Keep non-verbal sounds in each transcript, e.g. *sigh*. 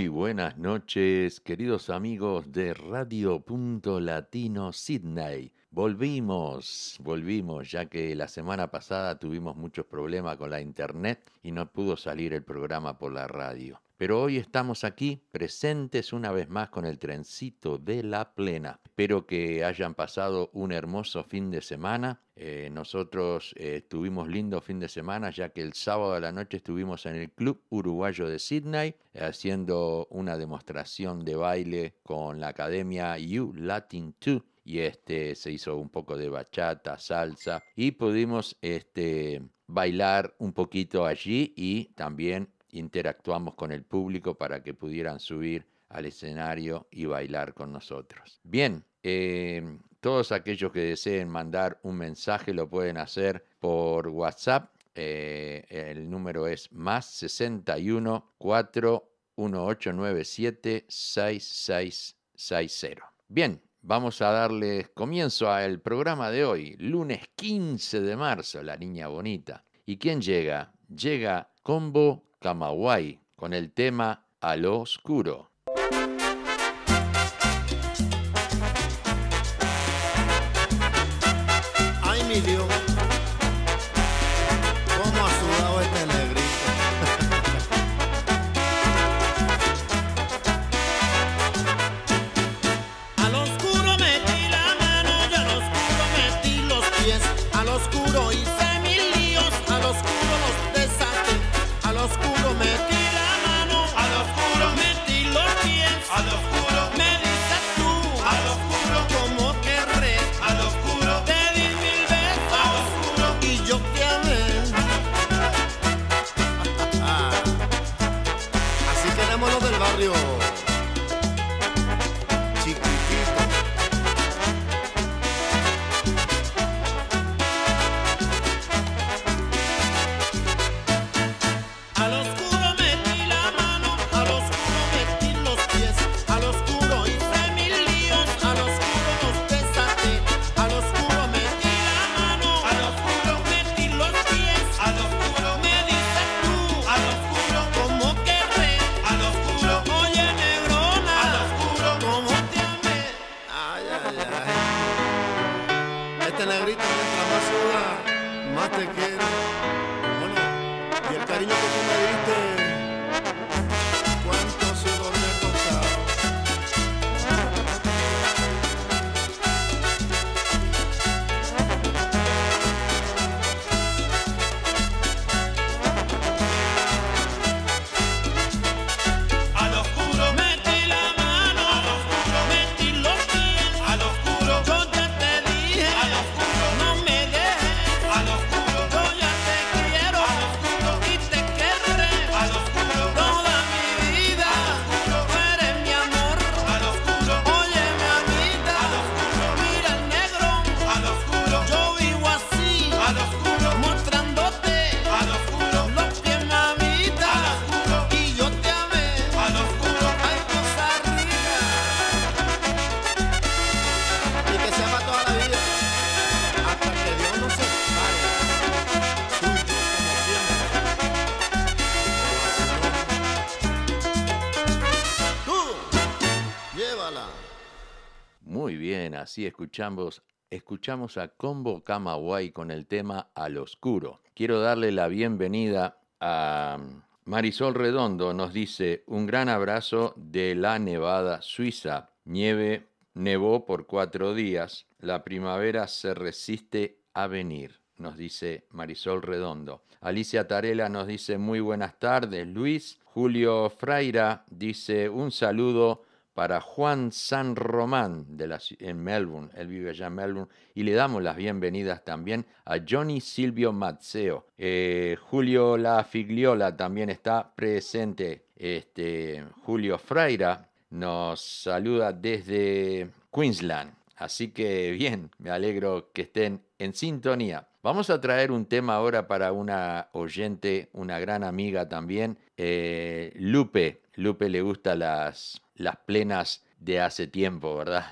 Muy buenas noches, queridos amigos de Radio Punto Latino Sydney. Volvimos, volvimos, ya que la semana pasada tuvimos muchos problemas con la internet y no pudo salir el programa por la radio. Pero hoy estamos aquí presentes una vez más con el trencito de la plena. Espero que hayan pasado un hermoso fin de semana. Eh, nosotros eh, tuvimos lindo fin de semana ya que el sábado a la noche estuvimos en el Club Uruguayo de Sydney eh, haciendo una demostración de baile con la academia U Latin 2 y este se hizo un poco de bachata, salsa y pudimos este bailar un poquito allí y también interactuamos con el público para que pudieran subir al escenario y bailar con nosotros. Bien, eh, todos aquellos que deseen mandar un mensaje lo pueden hacer por WhatsApp. Eh, el número es más 61 4 1897 6660. Bien, vamos a darle comienzo al programa de hoy, lunes 15 de marzo, la niña bonita. ¿Y quién llega? Llega Combo Camagüey con el tema A lo Oscuro. Escuchamos escuchamos a Combo Camagüey con el tema Al Oscuro. Quiero darle la bienvenida a Marisol Redondo, nos dice un gran abrazo de la Nevada, Suiza. Nieve nevó por cuatro días, la primavera se resiste a venir, nos dice Marisol Redondo. Alicia Tarela nos dice muy buenas tardes, Luis. Julio Fraira dice un saludo para Juan San Román de en Melbourne, él vive allá en Melbourne, y le damos las bienvenidas también a Johnny Silvio Mazzeo. Eh, Julio La Figliola también está presente. Este, Julio Fraira nos saluda desde Queensland. Así que bien, me alegro que estén en sintonía. Vamos a traer un tema ahora para una oyente, una gran amiga también, eh, Lupe. Lupe le gusta las, las plenas de hace tiempo, ¿verdad?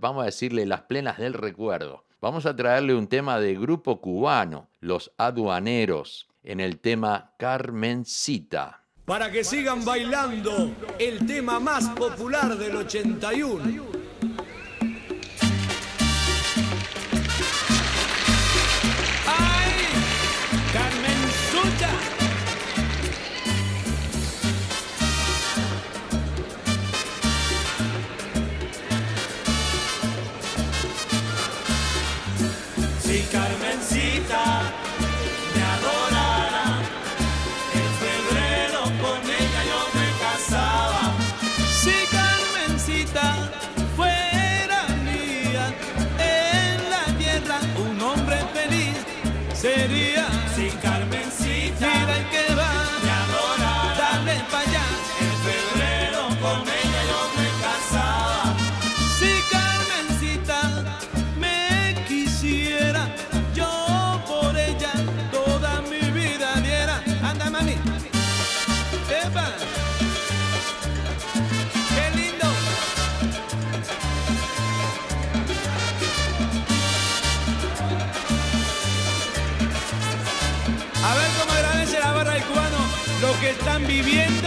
Vamos a decirle las plenas del recuerdo. Vamos a traerle un tema de grupo cubano, Los Aduaneros, en el tema Carmencita. Para que sigan bailando el tema más popular del 81. Viviendo.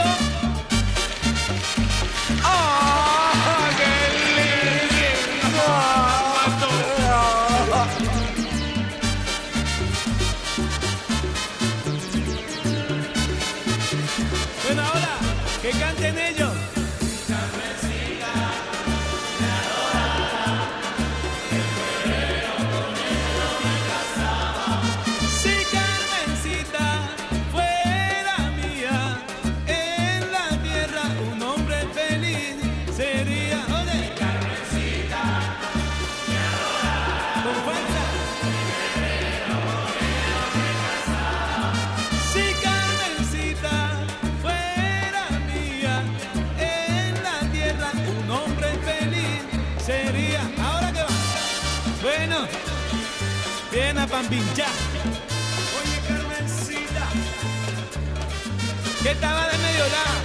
Bambín, ya. Oye, Carmencita. ¿Qué estaba de medio lado?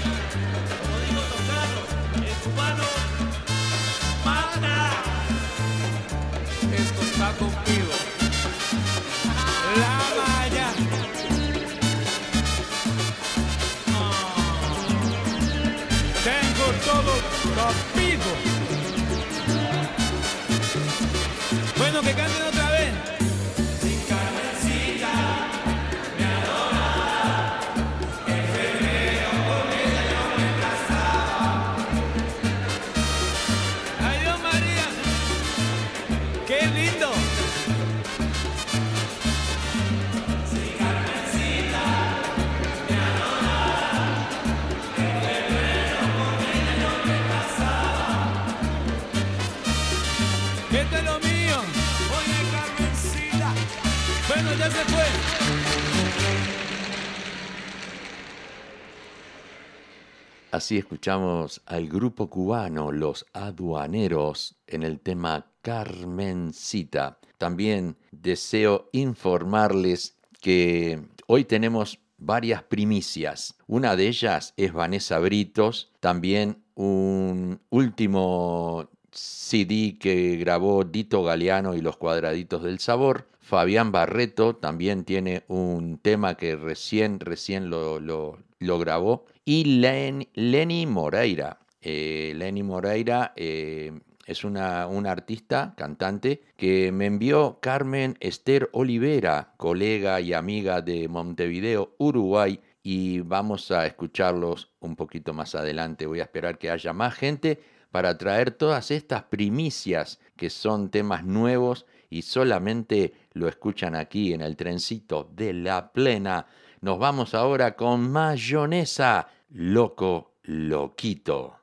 Así escuchamos al grupo cubano Los Aduaneros en el tema Carmencita. También deseo informarles que hoy tenemos varias primicias. Una de ellas es Vanessa Britos, también un último CD que grabó Dito Galeano y los Cuadraditos del Sabor. Fabián Barreto también tiene un tema que recién, recién lo, grabó. Y Len- Lenny Moreira. Eh, Lenny Moreira eh, es una, una artista, cantante, que me envió Carmen Esther Olivera, colega y amiga de Montevideo, Uruguay, y vamos a escucharlos un poquito más adelante. Voy a esperar que haya más gente para traer todas estas primicias que son temas nuevos y solamente lo escuchan aquí en el trencito de la plena. Nos vamos ahora con mayonesa, loco, loquito.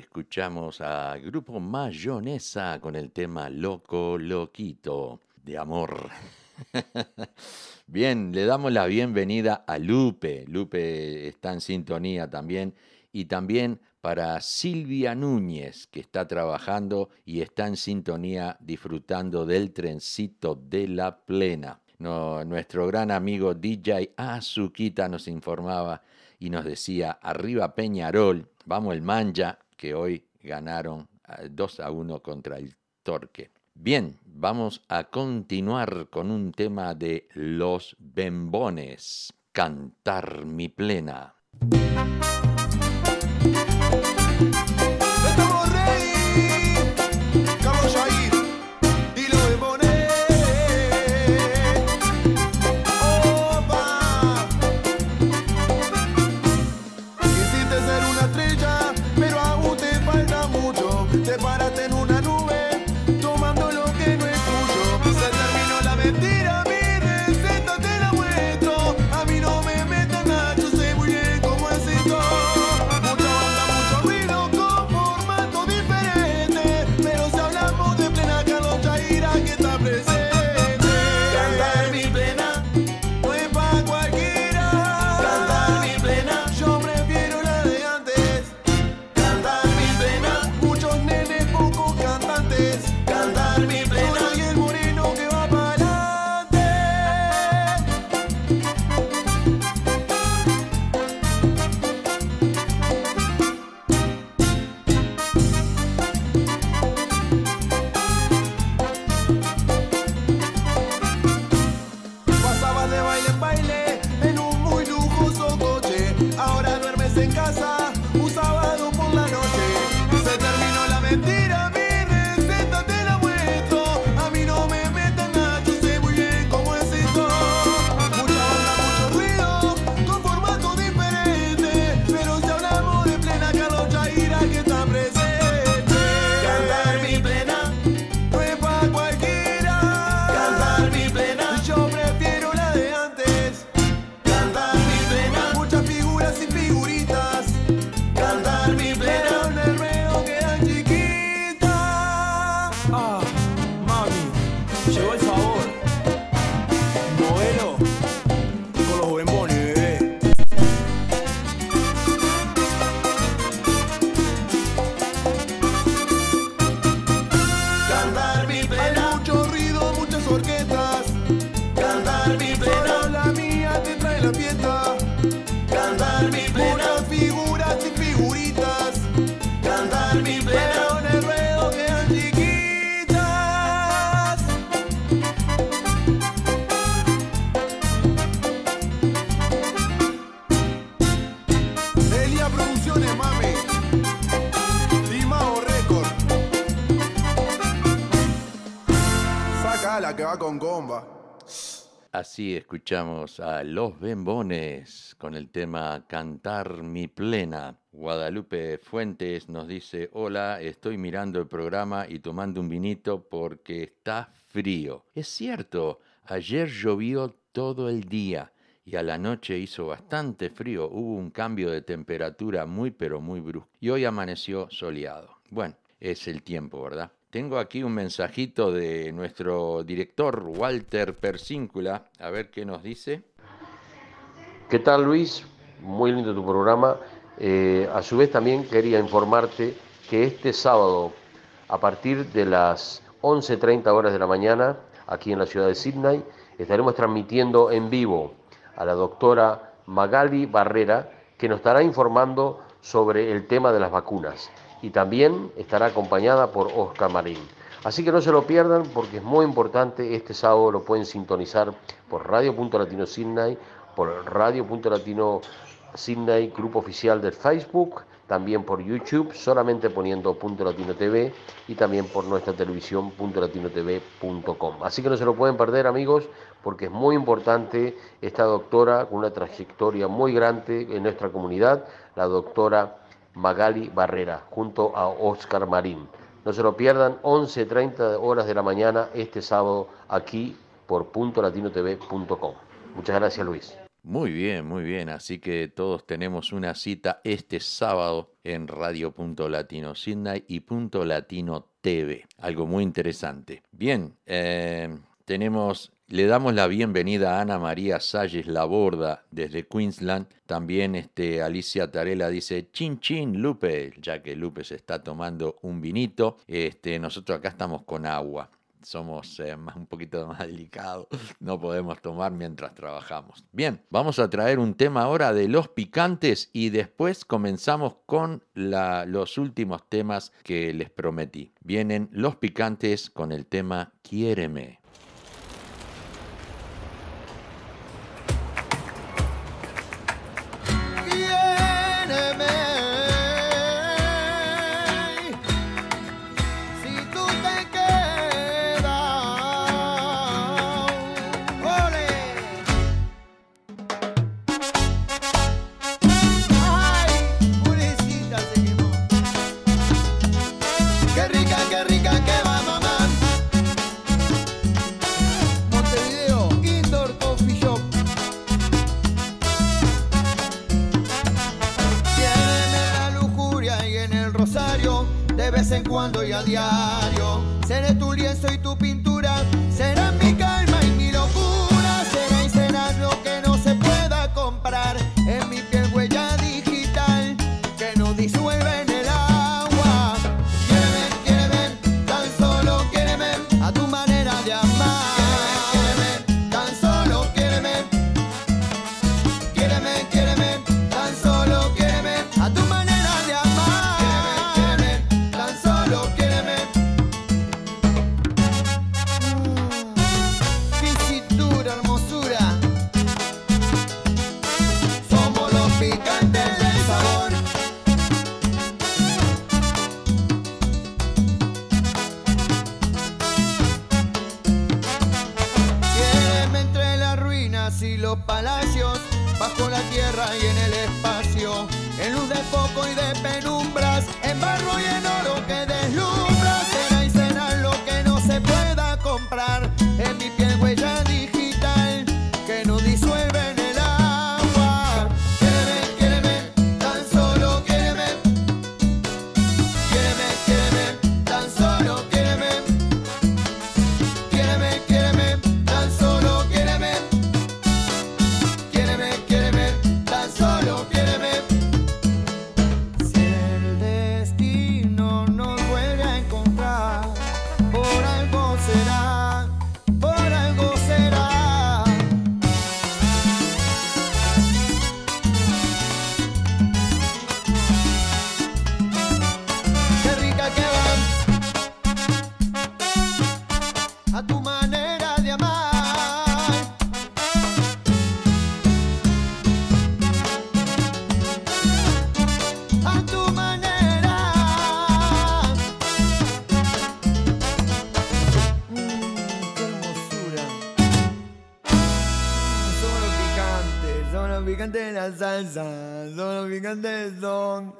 Escuchamos a Grupo Mayonesa con el tema Loco Loquito de amor. *laughs* Bien, le damos la bienvenida a Lupe. Lupe está en sintonía también. Y también para Silvia Núñez, que está trabajando y está en sintonía disfrutando del trencito de la plena. Nuestro gran amigo DJ Azuquita nos informaba y nos decía, arriba Peñarol, vamos el Manja, que hoy ganaron eh, 2 a 1 contra el Torque. Bien, vamos a continuar con un tema de Los Bembones, Cantar mi plena. Escuchamos a Los Bembones con el tema Cantar mi plena. Guadalupe Fuentes nos dice, hola, estoy mirando el programa y tomando un vinito porque está frío. Es cierto, ayer llovió todo el día y a la noche hizo bastante frío, hubo un cambio de temperatura muy pero muy brusco y hoy amaneció soleado. Bueno, es el tiempo, ¿verdad? Tengo aquí un mensajito de nuestro director Walter Persíncula, a ver qué nos dice. ¿Qué tal Luis? Muy lindo tu programa. Eh, a su vez también quería informarte que este sábado, a partir de las 11.30 horas de la mañana, aquí en la ciudad de Sydney, estaremos transmitiendo en vivo a la doctora Magali Barrera, que nos estará informando sobre el tema de las vacunas. Y también estará acompañada por Oscar Marín. Así que no se lo pierdan porque es muy importante. Este sábado lo pueden sintonizar por Radio.Latino Sydney, por Radio.Latino Sydney, grupo oficial del Facebook, también por YouTube, solamente poniendo Punto Latino TV y también por nuestra televisión puntolatinotv.com. Así que no se lo pueden perder, amigos, porque es muy importante esta doctora con una trayectoria muy grande en nuestra comunidad, la doctora Magali Barrera, junto a Oscar Marín. No se lo pierdan, 11.30 horas de la mañana este sábado aquí por puntolatinotv.com. Muchas gracias, Luis. Muy bien, muy bien. Así que todos tenemos una cita este sábado en Radio.Latino Sydney y Punto Latino TV. Algo muy interesante. Bien, eh, tenemos, le damos la bienvenida a Ana María Salles Laborda desde Queensland. También este, Alicia Tarela dice, chin chin Lupe, ya que Lupe se está tomando un vinito. Este, nosotros acá estamos con agua somos eh, más, un poquito *laughs* más delicados, no podemos tomar mientras trabajamos. Bien, vamos a traer un tema ahora de los picantes y después comenzamos con los últimos temas que les prometí. Vienen los picantes con el tema. Quiéreme, salsa, son los picantes son.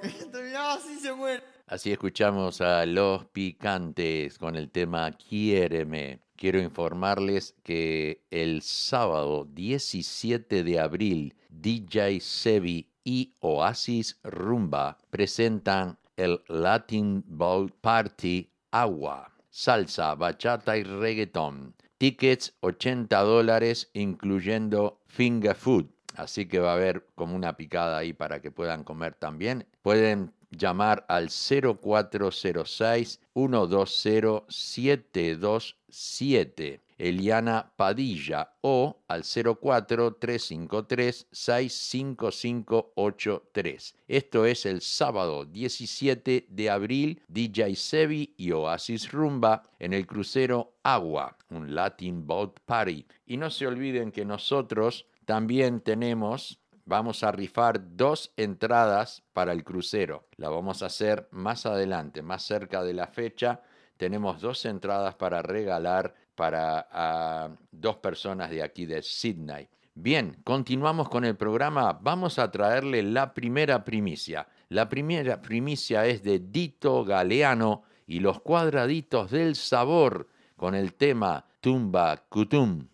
Así se muere. Así escuchamos a Los Picantes con el tema Quiéreme. Quiero informarles que el sábado 17 de abril, DJ Sebi y Oasis Rumba presentan el Latin Bowl Party Agua, salsa, bachata y reggaeton. Tickets 80 dólares incluyendo finger food. Así que va a haber como una picada ahí para que puedan comer también. Pueden llamar al 0406 120 727 Eliana Padilla o al 04 353 65583. Esto es el sábado 17 de abril, DJ Sebi y Oasis Rumba en el crucero Agua, un Latin Boat Party. Y no se olviden que nosotros también tenemos vamos a rifar dos entradas para el crucero. La vamos a hacer más adelante, más cerca de la fecha. Tenemos dos entradas para regalar para ah, dos personas de aquí de Sydney. Bien, continuamos con el programa. Vamos a traerle la primera primicia. La primera primicia es de Dito Galeano y los cuadraditos del sabor con el tema Tumba Kutum.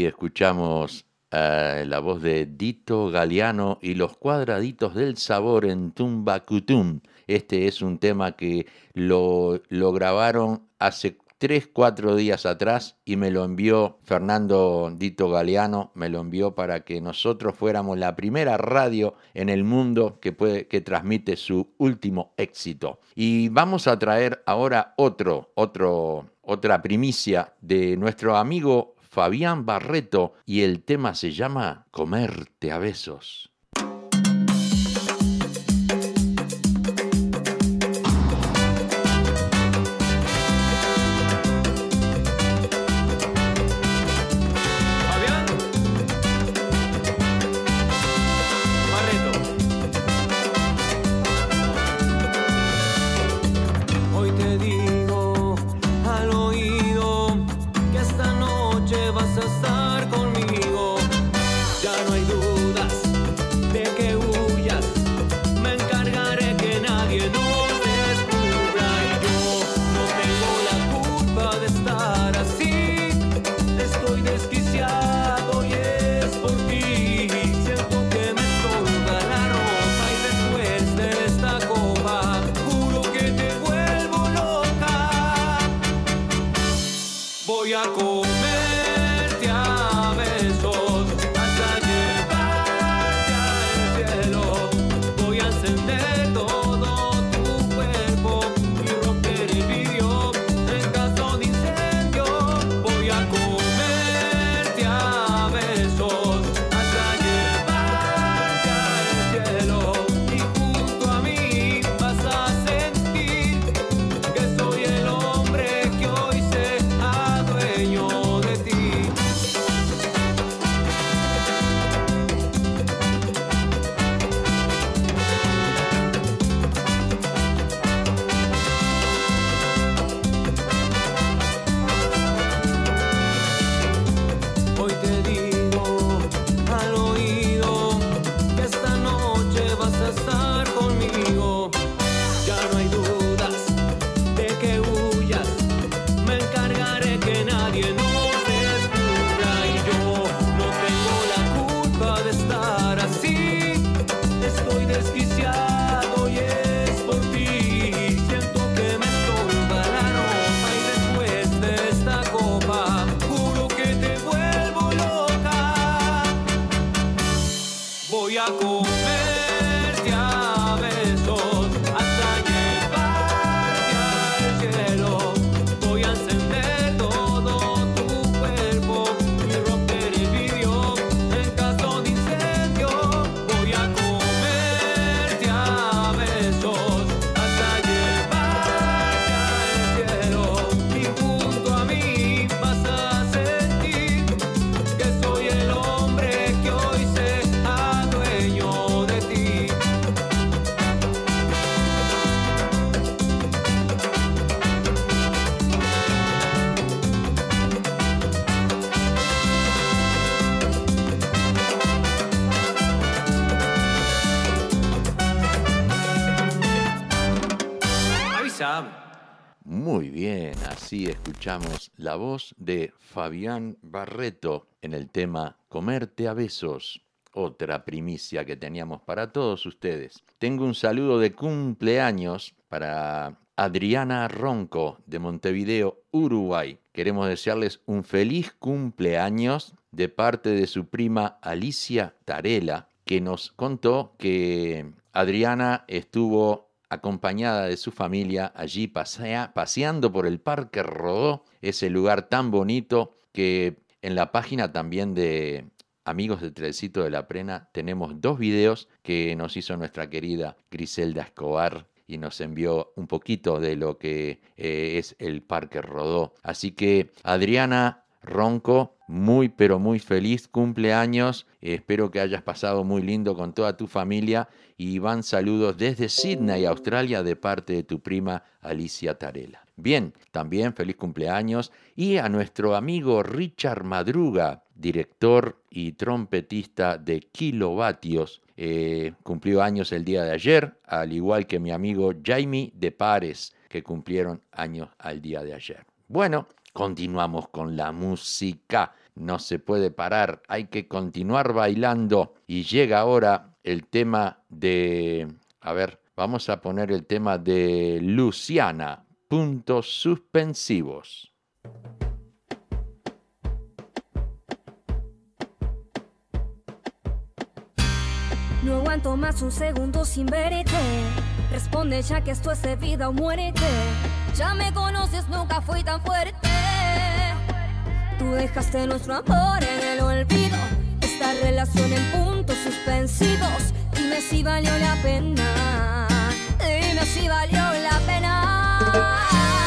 Escuchamos eh, la voz de Dito Galeano y los cuadraditos del sabor en Tumbacutum. Este es un tema que lo, grabaron hace 3, 4 días atrás y me lo envió Fernando Dito Galeano, me lo envió para que nosotros fuéramos la primera radio en el mundo que, que transmite su último éxito. Y vamos a traer ahora otro, otro, otra primicia de nuestro amigo Fabián Barreto y el tema se llama Comerte a besos. La voz de Fabián Barreto en el tema Comerte a besos, otra primicia que teníamos para todos ustedes. Tengo un saludo de cumpleaños para Adriana Ronco de Montevideo, Uruguay. Queremos desearles un feliz cumpleaños de parte de su prima Alicia Tarela, que nos contó que Adriana estuvo acompañada de su familia allí pasea- paseando por el Parque Rodó, ese lugar tan bonito que en la página también de Amigos de Trecito de la Prena tenemos dos videos que nos hizo nuestra querida Griselda Escobar y nos envió un poquito de lo que eh, es el Parque Rodó. Así que Adriana Ronco, muy pero muy feliz cumpleaños. Espero que hayas pasado muy lindo con toda tu familia y van saludos desde Sydney, Australia, de parte de tu prima Alicia Tarela. Bien, también feliz cumpleaños y a nuestro amigo Richard Madruga, director y trompetista de Kilovatios. Eh, cumplió años el día de ayer, al igual que mi amigo Jaime de Pares, que cumplieron años al día de ayer. Bueno, Continuamos con la música. No se puede parar, hay que continuar bailando. Y llega ahora el tema de... A ver, vamos a poner el tema de Luciana. Puntos suspensivos. No aguanto más un segundo sin verte. Responde ya que esto es de vida o muérete. Ya me conoces, nunca fui tan fuerte. Tú dejaste nuestro amor en el olvido. Esta relación en puntos suspensivos. Dime si valió la pena. Dime si valió la pena.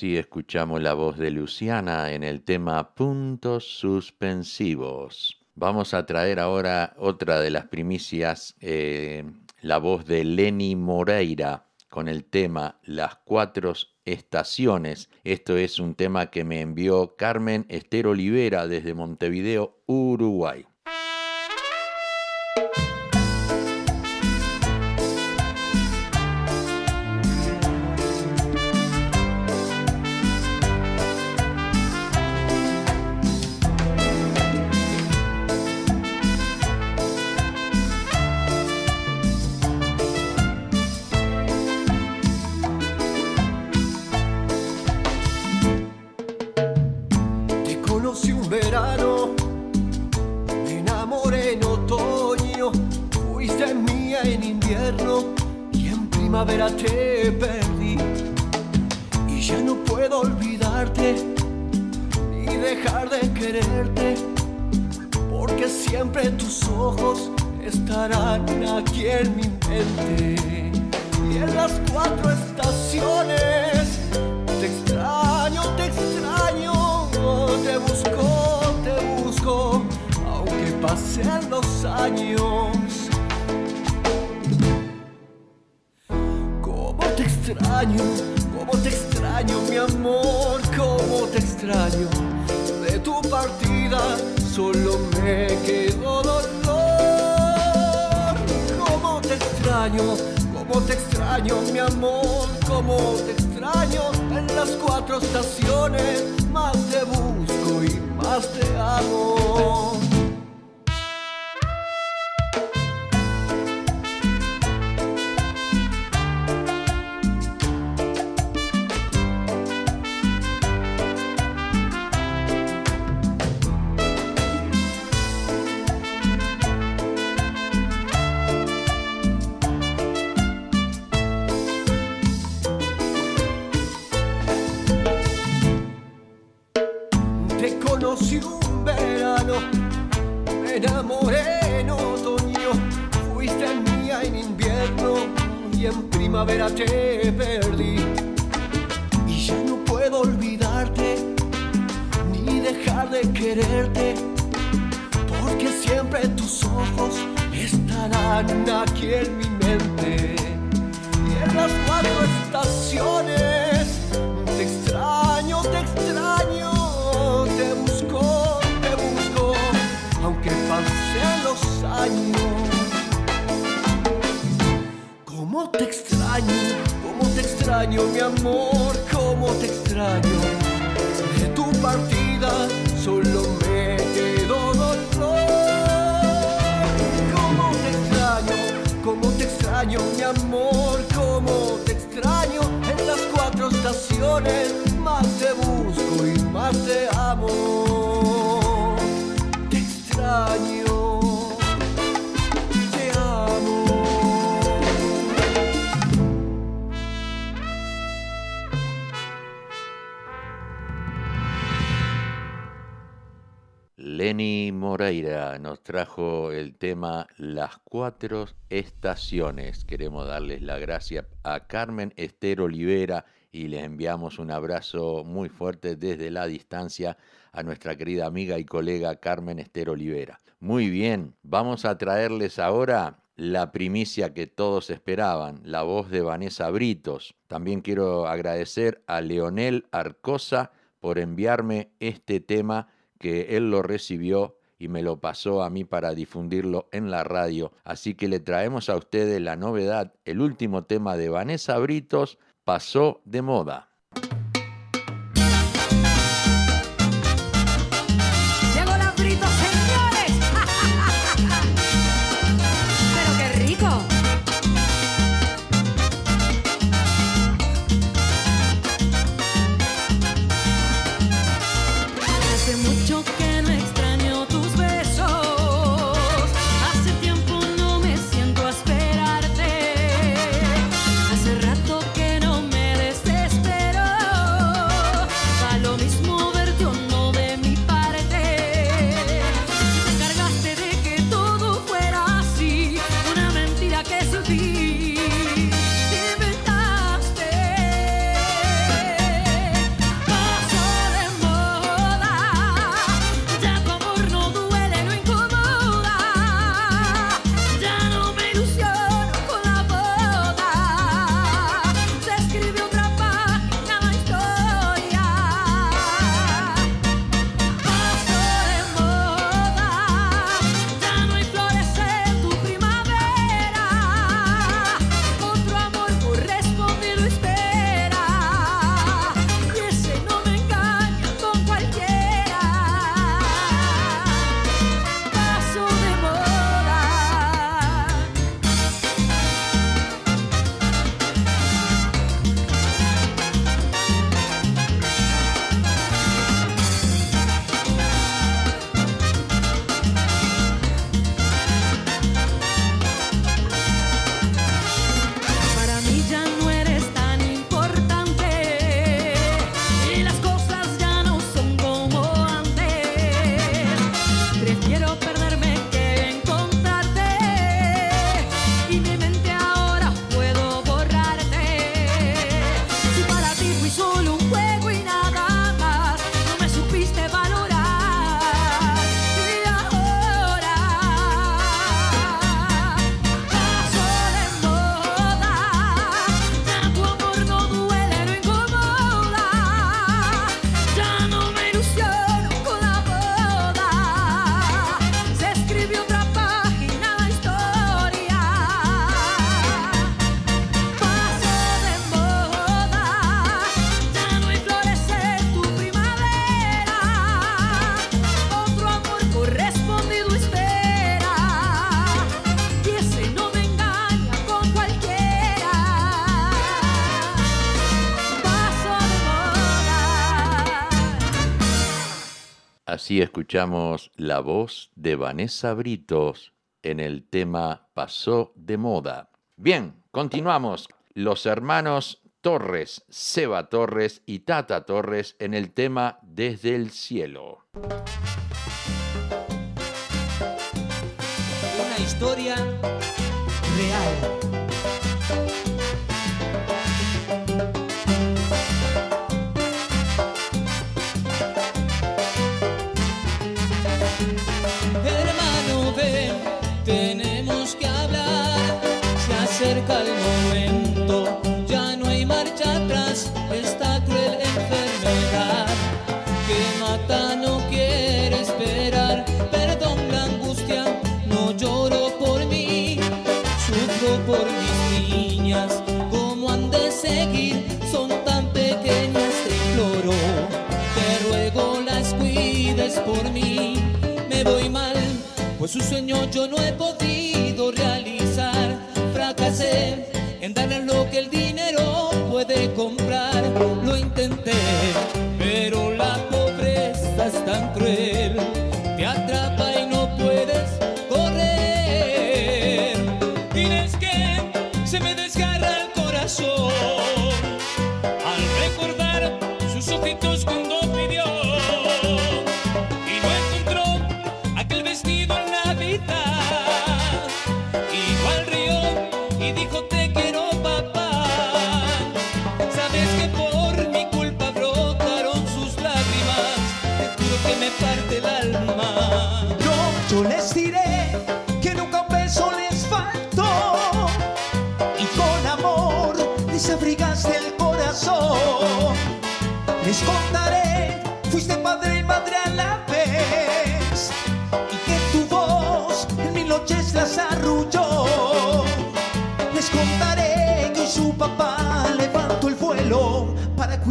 Así escuchamos la voz de Luciana en el tema Puntos Suspensivos. Vamos a traer ahora otra de las primicias, eh, la voz de Lenny Moreira con el tema Las cuatro estaciones. Esto es un tema que me envió Carmen Esther Olivera desde Montevideo, Uruguay. extraño, como te extraño mi amor, como te extraño en las cuatro estaciones, más te busco y más te amo. trajo el tema Las cuatro estaciones. Queremos darles la gracia a Carmen Esther Olivera y les enviamos un abrazo muy fuerte desde la distancia a nuestra querida amiga y colega Carmen Esther Olivera. Muy bien, vamos a traerles ahora la primicia que todos esperaban, la voz de Vanessa Britos. También quiero agradecer a Leonel Arcosa por enviarme este tema que él lo recibió y me lo pasó a mí para difundirlo en la radio. Así que le traemos a ustedes la novedad, el último tema de Vanessa Britos, pasó de moda. y escuchamos la voz de Vanessa Britos en el tema Pasó de moda. Bien, continuamos. Los hermanos Torres, Seba Torres y Tata Torres en el tema Desde el cielo. Una historia real. El momento, ya no hay marcha atrás. Esta cruel enfermedad que mata no quiere esperar. Perdón la angustia, no lloro por mí, sufro por mis niñas. ¿Cómo han de seguir? Son tan pequeñas, te imploro. Te ruego las cuides por mí. Me voy mal, pues su sueño yo no he podido realizar. En darle lo que el dinero puede comprar. Lo intenté, pero la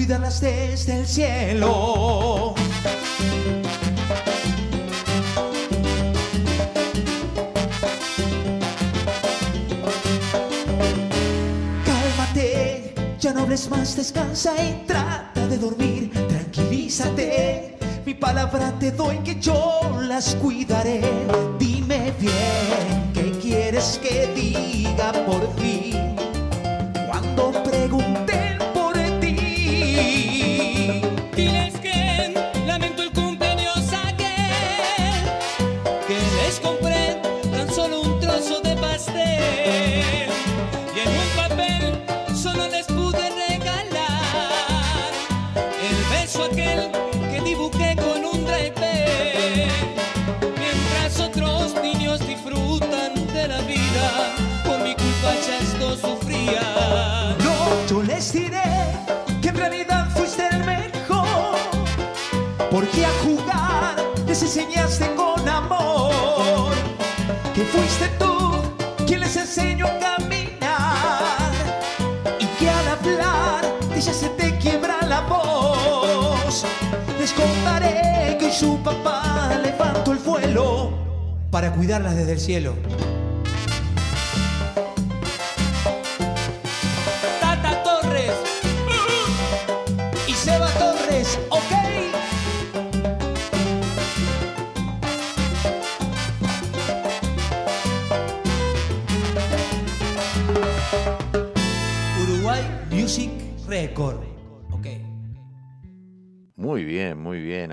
para cuidarlas desde el cielo. Cálmate, ya no hables más, descansa y trata de dormir. Tranquilízate, mi palabra te doy que yo las cuidaré. Dime bien, contaré que su papá levantó el vuelo para cuidarlas desde el cielo.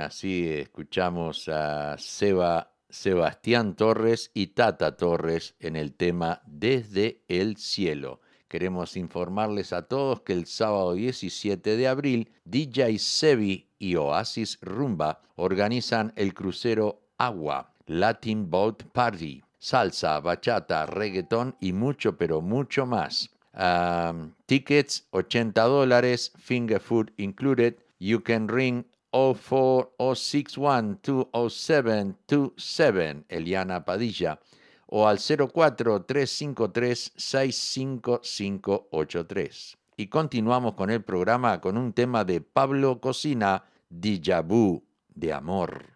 Así escuchamos a Seba, Sebastián Torres y Tata Torres en el tema Desde el Cielo. Queremos informarles a todos que el sábado 17 de abril, DJ Sebi y Oasis Rumba organizan el crucero Agua, Latin Boat Party. Salsa, bachata, reggaetón y mucho, pero mucho más. Um, tickets 80 dólares, finger food included. You can ring 04-061-20727, Eliana Padilla, o al 04-353-65583. Y continuamos con el programa con un tema de Pablo Cocina, Vu de Amor.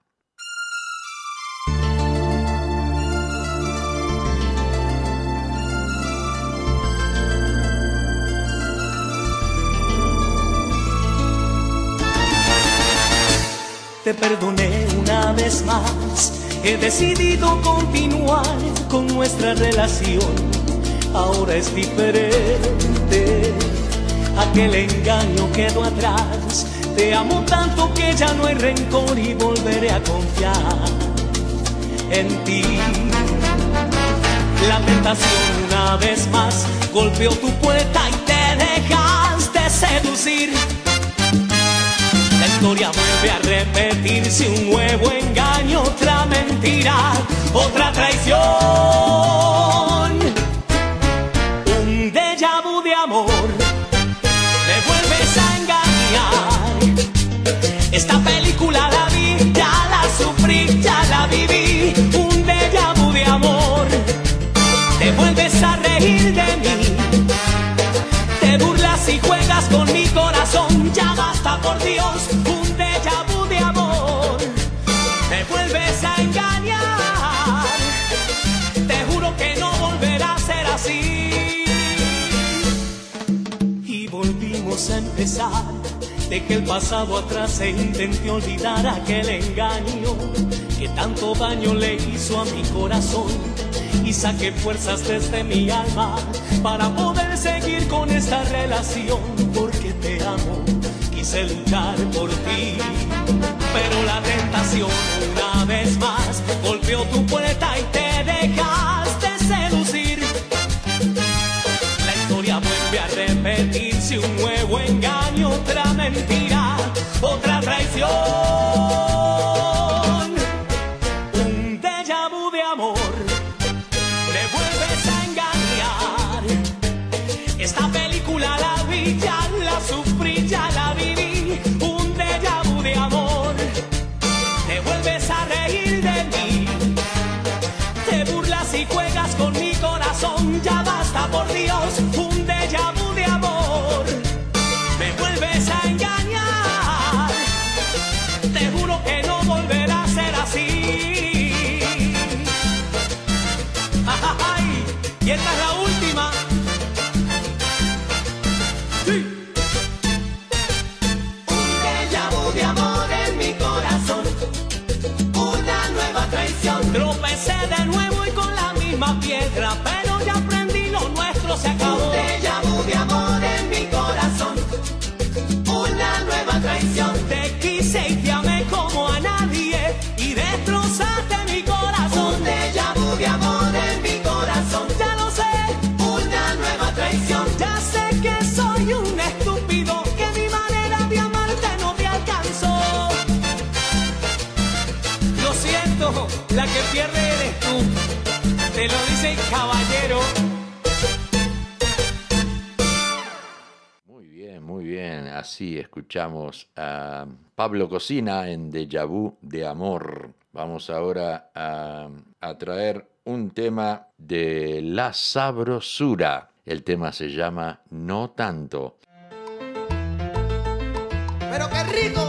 te perdoné una vez más. He decidido continuar con nuestra relación. Ahora es diferente. Aquel engaño quedó atrás. Te amo tanto que ya no hay rencor y volveré a confiar en ti. La tentación una vez más golpeó tu puerta y te dejaste seducir historia vuelve a repetirse un nuevo engaño, otra mentira, otra traición. Un déjà vu de amor, me vuelves a engañar. Esta película la vi, ya la sufrí, ya la viví. Un déjà vu de amor, te vuelves a reír de mí. Te burlas y juegas con mi corazón, ya basta por Dios. de que el pasado atrás se intente olvidar aquel engaño que tanto daño le hizo a mi corazón. Y saqué fuerzas desde mi alma para poder seguir con esta relación porque te amo, quise luchar por ti, pero la tentación una vez más golpeó tu puerta y te dejaste seducir. La historia vuelve a repetirse un nuevo engaño mentira, otra traición. escuchamos a Pablo Cocina en Déjà Vu de Amor. Vamos ahora a, a traer un tema de la sabrosura. El tema se llama No tanto. Pero qué rico.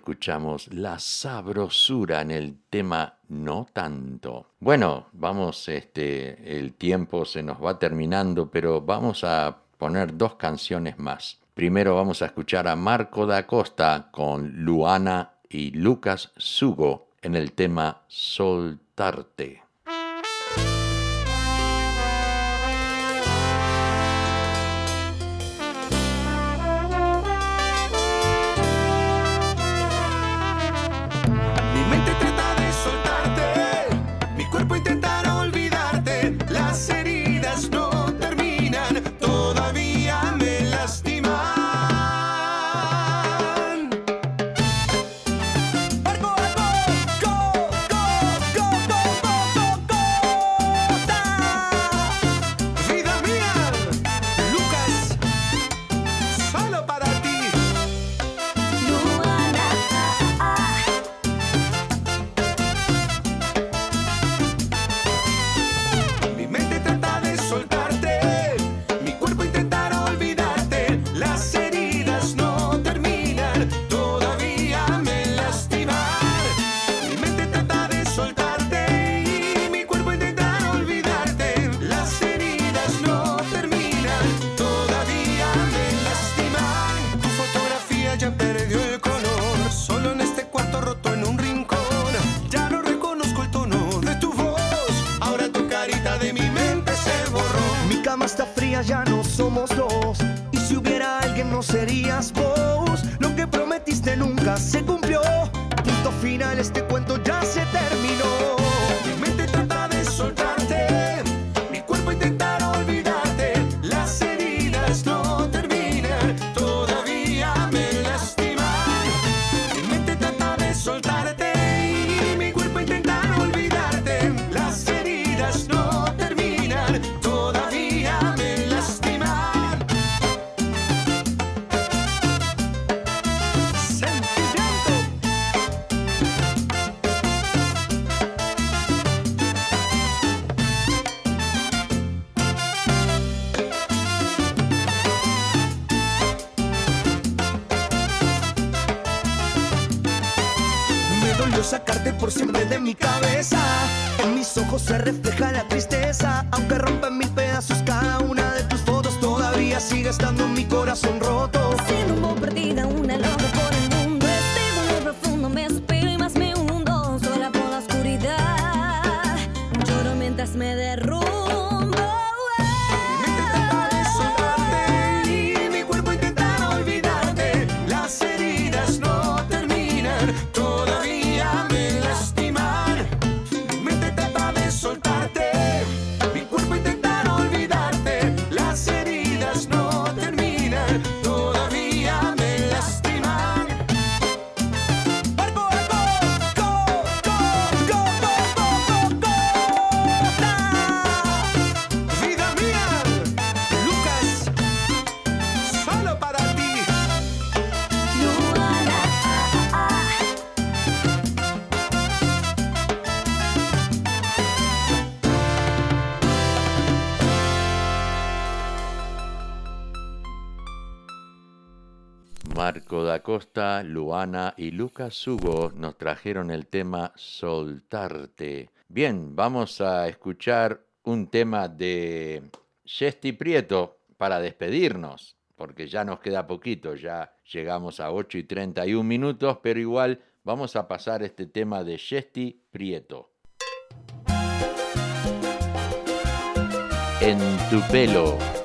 escuchamos la sabrosura en el tema No tanto. Bueno, vamos, este, el tiempo se nos va terminando, pero vamos a poner dos canciones más. Primero vamos a escuchar a Marco da Costa con Luana y Lucas Sugo en el tema Soltarte. está fría, ya no somos dos. Y si hubiera alguien, no serías vos. Lo que prometiste nunca se cumplió. Punto final, este cuento ya se Francisco da Costa, Luana y Lucas Hugo nos trajeron el tema Soltarte. Bien, vamos a escuchar un tema de Chesty Prieto para despedirnos, porque ya nos queda poquito, ya llegamos a 8 y 31 minutos, pero igual vamos a pasar este tema de Chesty Prieto. En tu pelo.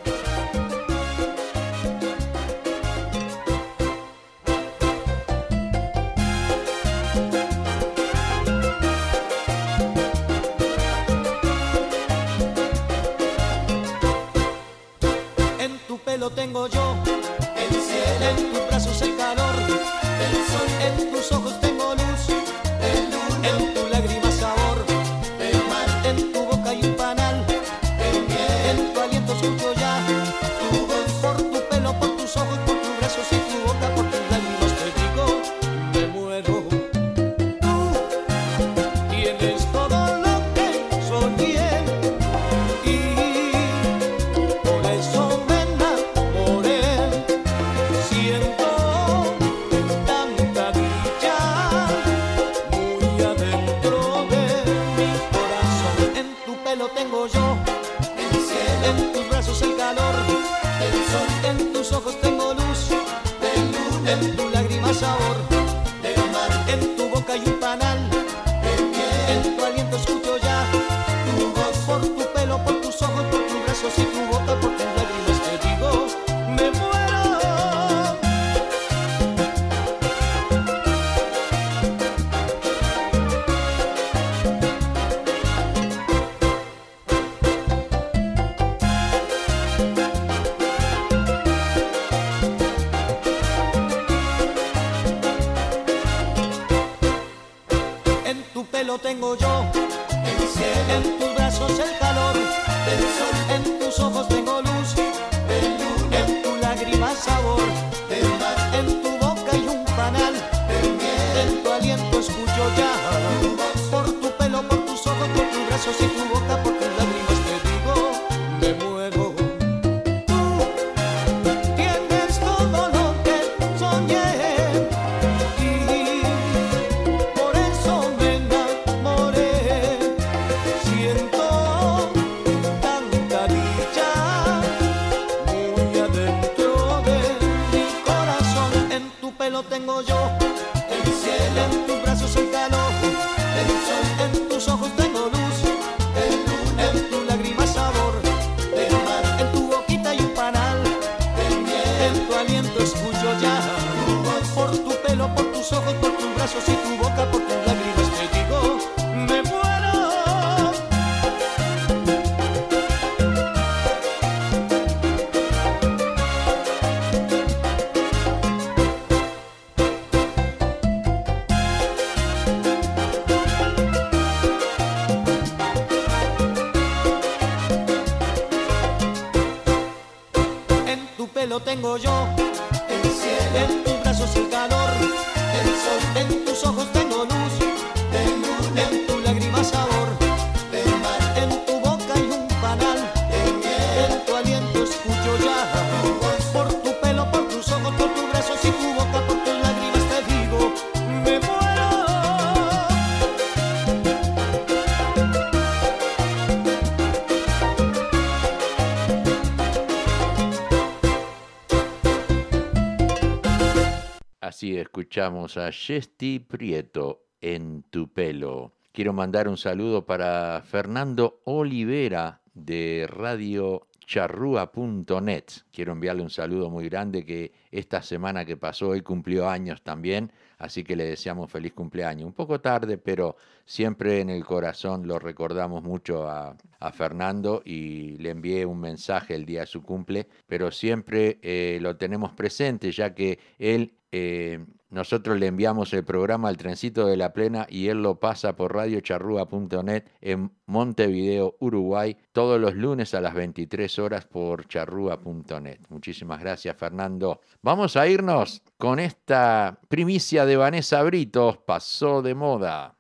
escuchamos a Chesty Prieto en tu pelo. Quiero mandar un saludo para Fernando Olivera de Radio charrúa.net. Quiero enviarle un saludo muy grande que esta semana que pasó él cumplió años también, así que le deseamos feliz cumpleaños. Un poco tarde, pero siempre en el corazón lo recordamos mucho a, Fernando y le envié un mensaje el día de su cumple, pero siempre eh, lo tenemos presente ya que él eh, nosotros le enviamos el programa al trencito de la plena y él lo pasa por radiocharrúa.net en Montevideo, Uruguay, todos los lunes a las 23 horas por charrúa.net. Muchísimas gracias, Fernando. Vamos a irnos con esta primicia de Vanessa Britos, pasó de moda.